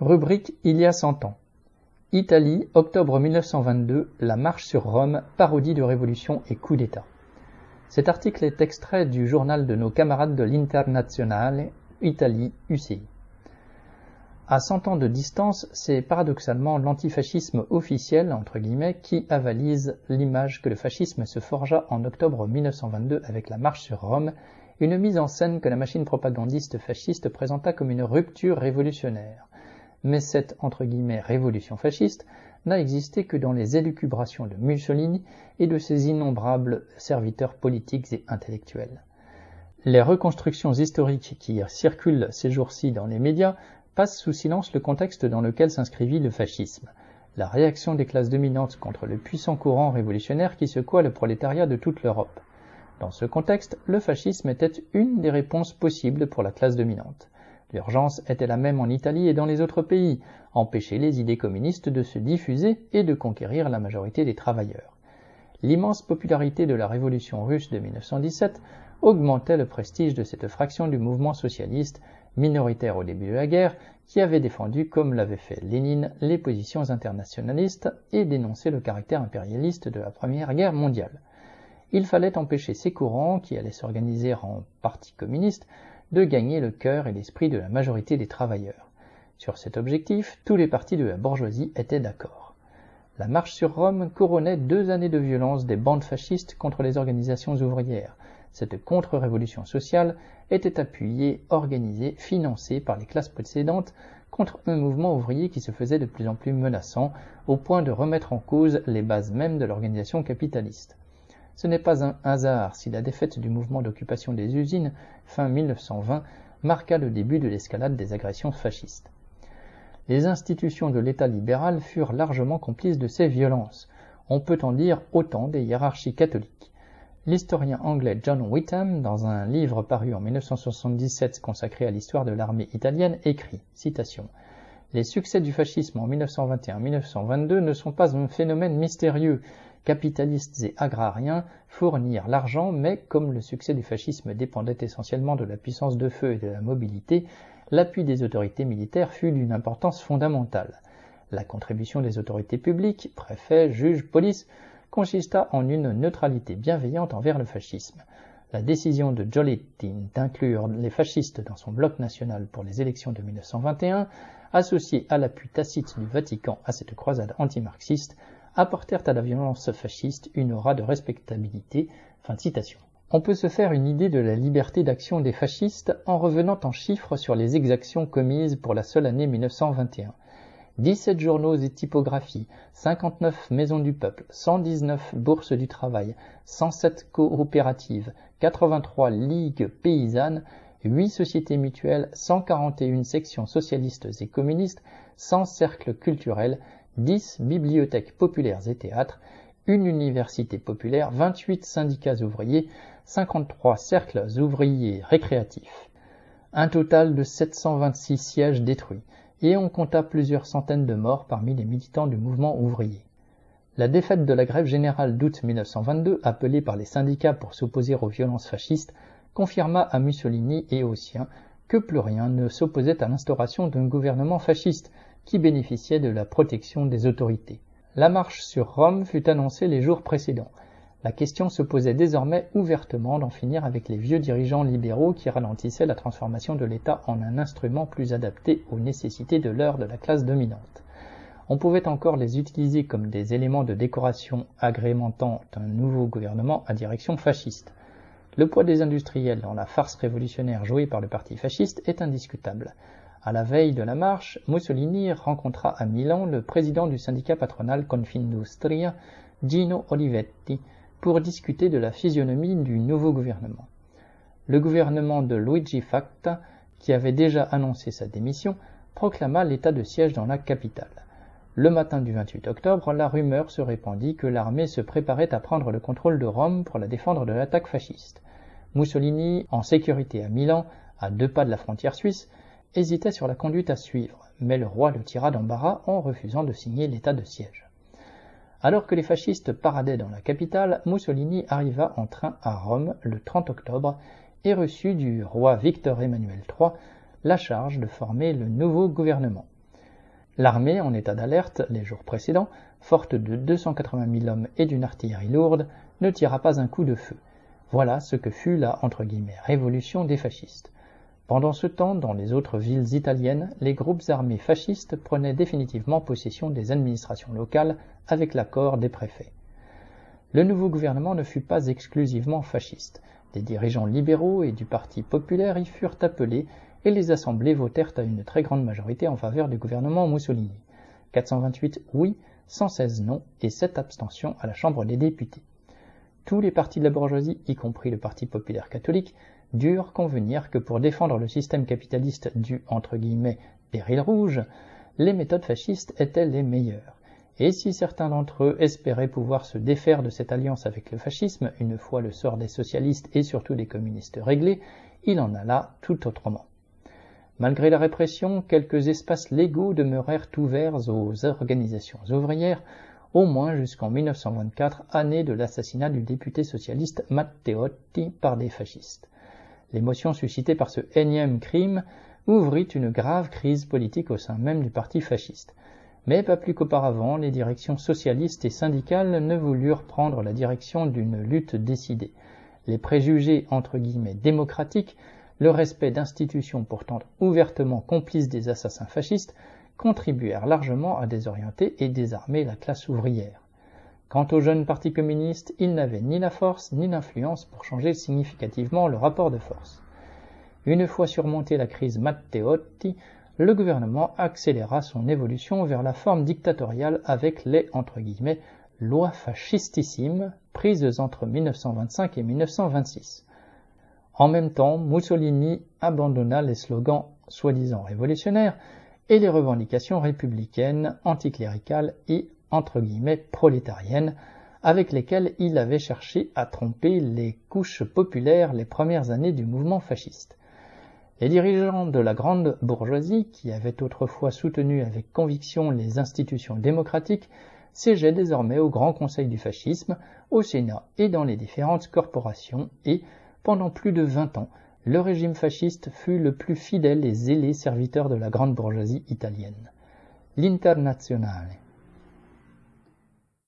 Rubrique Il y a cent ans. Italie, octobre 1922, La marche sur Rome, parodie de révolution et coup d'État. Cet article est extrait du journal de nos camarades de l'Internazionale, Italie, UCI. À cent ans de distance, c'est paradoxalement l'antifascisme officiel, entre guillemets, qui avalise l'image que le fascisme se forgea en octobre 1922 avec la marche sur Rome, une mise en scène que la machine propagandiste fasciste présenta comme une rupture révolutionnaire mais cette entre guillemets révolution fasciste n'a existé que dans les élucubrations de Mussolini et de ses innombrables serviteurs politiques et intellectuels. Les reconstructions historiques qui circulent ces jours-ci dans les médias passent sous silence le contexte dans lequel s'inscrivit le fascisme, la réaction des classes dominantes contre le puissant courant révolutionnaire qui secoua le prolétariat de toute l'Europe. Dans ce contexte, le fascisme était une des réponses possibles pour la classe dominante. L'urgence était la même en Italie et dans les autres pays, empêcher les idées communistes de se diffuser et de conquérir la majorité des travailleurs. L'immense popularité de la révolution russe de 1917 augmentait le prestige de cette fraction du mouvement socialiste, minoritaire au début de la guerre, qui avait défendu, comme l'avait fait Lénine, les positions internationalistes et dénoncé le caractère impérialiste de la Première Guerre mondiale. Il fallait empêcher ces courants, qui allaient s'organiser en parti communiste, de gagner le cœur et l'esprit de la majorité des travailleurs. Sur cet objectif, tous les partis de la bourgeoisie étaient d'accord. La marche sur Rome couronnait deux années de violence des bandes fascistes contre les organisations ouvrières. Cette contre-révolution sociale était appuyée, organisée, financée par les classes précédentes contre un mouvement ouvrier qui se faisait de plus en plus menaçant, au point de remettre en cause les bases mêmes de l'organisation capitaliste. Ce n'est pas un hasard si la défaite du mouvement d'occupation des usines fin 1920 marqua le début de l'escalade des agressions fascistes. Les institutions de l'État libéral furent largement complices de ces violences. On peut en dire autant des hiérarchies catholiques. L'historien anglais John Whitham, dans un livre paru en 1977 consacré à l'histoire de l'armée italienne, écrit Les succès du fascisme en 1921-1922 ne sont pas un phénomène mystérieux, capitalistes et agrariens fournirent l'argent, mais comme le succès du fascisme dépendait essentiellement de la puissance de feu et de la mobilité, l'appui des autorités militaires fut d'une importance fondamentale. La contribution des autorités publiques, préfets, juges, police, consista en une neutralité bienveillante envers le fascisme. La décision de Giolitti d'inclure les fascistes dans son bloc national pour les élections de 1921, associée à l'appui tacite du Vatican à cette croisade antimarxiste, apportèrent à la violence fasciste une aura de respectabilité. On peut se faire une idée de la liberté d'action des fascistes en revenant en chiffres sur les exactions commises pour la seule année 1921. 17 journaux et typographies, 59 maisons du peuple, 119 bourses du travail, 107 coopératives, 83 ligues paysannes, 8 sociétés mutuelles, 141 sections socialistes et communistes, 100 cercles culturels, 10 bibliothèques populaires et théâtres, une université populaire, 28 syndicats ouvriers, 53 cercles ouvriers récréatifs. Un total de 726 sièges détruits, et on compta plusieurs centaines de morts parmi les militants du mouvement ouvrier. La défaite de la grève générale d'août 1922, appelée par les syndicats pour s'opposer aux violences fascistes, confirma à Mussolini et aux siens que plus rien ne s'opposait à l'instauration d'un gouvernement fasciste, qui bénéficiait de la protection des autorités. La marche sur Rome fut annoncée les jours précédents. La question se posait désormais ouvertement d'en finir avec les vieux dirigeants libéraux qui ralentissaient la transformation de l'État en un instrument plus adapté aux nécessités de l'heure de la classe dominante. On pouvait encore les utiliser comme des éléments de décoration agrémentant un nouveau gouvernement à direction fasciste. Le poids des industriels dans la farce révolutionnaire jouée par le parti fasciste est indiscutable. À la veille de la marche, Mussolini rencontra à Milan le président du syndicat patronal Confindustria, Gino Olivetti, pour discuter de la physionomie du nouveau gouvernement. Le gouvernement de Luigi Facta, qui avait déjà annoncé sa démission, proclama l'état de siège dans la capitale. Le matin du 28 octobre, la rumeur se répandit que l'armée se préparait à prendre le contrôle de Rome pour la défendre de l'attaque fasciste. Mussolini, en sécurité à Milan, à deux pas de la frontière suisse, hésitait sur la conduite à suivre, mais le roi le tira d'embarras en refusant de signer l'état de siège. Alors que les fascistes paradaient dans la capitale, Mussolini arriva en train à Rome le 30 octobre et reçut du roi Victor Emmanuel III la charge de former le nouveau gouvernement. L'armée, en état d'alerte les jours précédents, forte de 280 000 hommes et d'une artillerie lourde, ne tira pas un coup de feu. Voilà ce que fut la révolution des fascistes. Pendant ce temps, dans les autres villes italiennes, les groupes armés fascistes prenaient définitivement possession des administrations locales avec l'accord des préfets. Le nouveau gouvernement ne fut pas exclusivement fasciste. Des dirigeants libéraux et du Parti populaire y furent appelés et les assemblées votèrent à une très grande majorité en faveur du gouvernement Mussolini. 428 oui, 116 non et 7 abstentions à la Chambre des députés. Tous les partis de la bourgeoisie, y compris le Parti populaire catholique, durent convenir que pour défendre le système capitaliste du entre guillemets péril rouge, les méthodes fascistes étaient les meilleures. Et si certains d'entre eux espéraient pouvoir se défaire de cette alliance avec le fascisme, une fois le sort des socialistes et surtout des communistes réglé, il en alla tout autrement. Malgré la répression, quelques espaces légaux demeurèrent ouverts aux organisations ouvrières, au moins jusqu'en 1924, année de l'assassinat du député socialiste Matteotti par des fascistes. L'émotion suscitée par ce énième crime ouvrit une grave crise politique au sein même du parti fasciste. Mais pas plus qu'auparavant, les directions socialistes et syndicales ne voulurent prendre la direction d'une lutte décidée. Les préjugés entre guillemets démocratiques le respect d'institutions pourtant ouvertement complices des assassins fascistes contribuèrent largement à désorienter et désarmer la classe ouvrière. Quant au jeune parti communiste, il n'avait ni la force ni l'influence pour changer significativement le rapport de force. Une fois surmontée la crise Matteotti, le gouvernement accéléra son évolution vers la forme dictatoriale avec les entre guillemets, lois fascistissimes prises entre 1925 et 1926. En même temps, Mussolini abandonna les slogans soi-disant révolutionnaires et les revendications républicaines, anticléricales et entre guillemets prolétariennes avec lesquelles il avait cherché à tromper les couches populaires les premières années du mouvement fasciste. Les dirigeants de la grande bourgeoisie, qui avaient autrefois soutenu avec conviction les institutions démocratiques, siégeaient désormais au Grand Conseil du fascisme, au Sénat et dans les différentes corporations et, pendant plus de vingt ans, le régime fasciste fut le plus fidèle et zélé serviteur de la grande bourgeoisie italienne. L'Internazionale